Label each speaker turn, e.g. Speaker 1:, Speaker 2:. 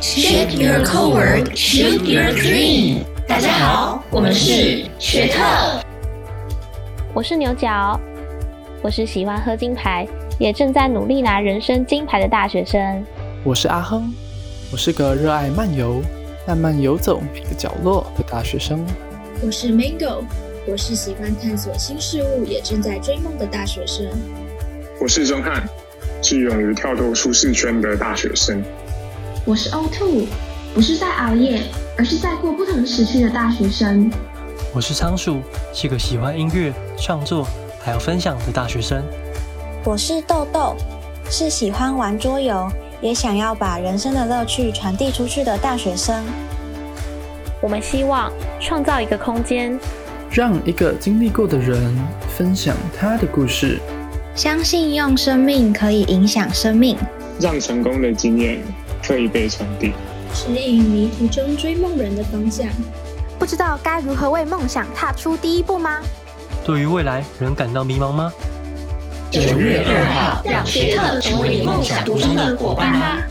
Speaker 1: Shape your core word, shoot your dream。大家好，我们是学特。
Speaker 2: 我是牛角，我是喜欢喝金牌，也正在努力拿人生金牌的大学生。
Speaker 3: 我是阿亨，我是个热爱漫游、慢慢游走每个角落的大学生。
Speaker 4: 我是 Mango，我是喜欢探索新事物，也正在追梦的大学生。
Speaker 5: 我是钟汉，是勇于跳脱舒适圈的大学生。
Speaker 6: 我是 O2，不是在熬夜，而是在过不同时区的大学生。
Speaker 7: 我是仓鼠，是个喜欢音乐、创作还有分享的大学生。
Speaker 8: 我是豆豆，是喜欢玩桌游，也想要把人生的乐趣传递出去的大学生。
Speaker 2: 我们希望创造一个空间，
Speaker 3: 让一个经历过的人分享他的故事，
Speaker 8: 相信用生命可以影响生命，
Speaker 5: 让成功的经验可以被传递，
Speaker 4: 指引迷途中追梦人的方向。
Speaker 9: 不知道该如何为梦想踏出第一步吗？
Speaker 7: 对于未来仍感到迷茫吗？
Speaker 1: 九月二号，让学特成为你梦想途中的伙伴吧。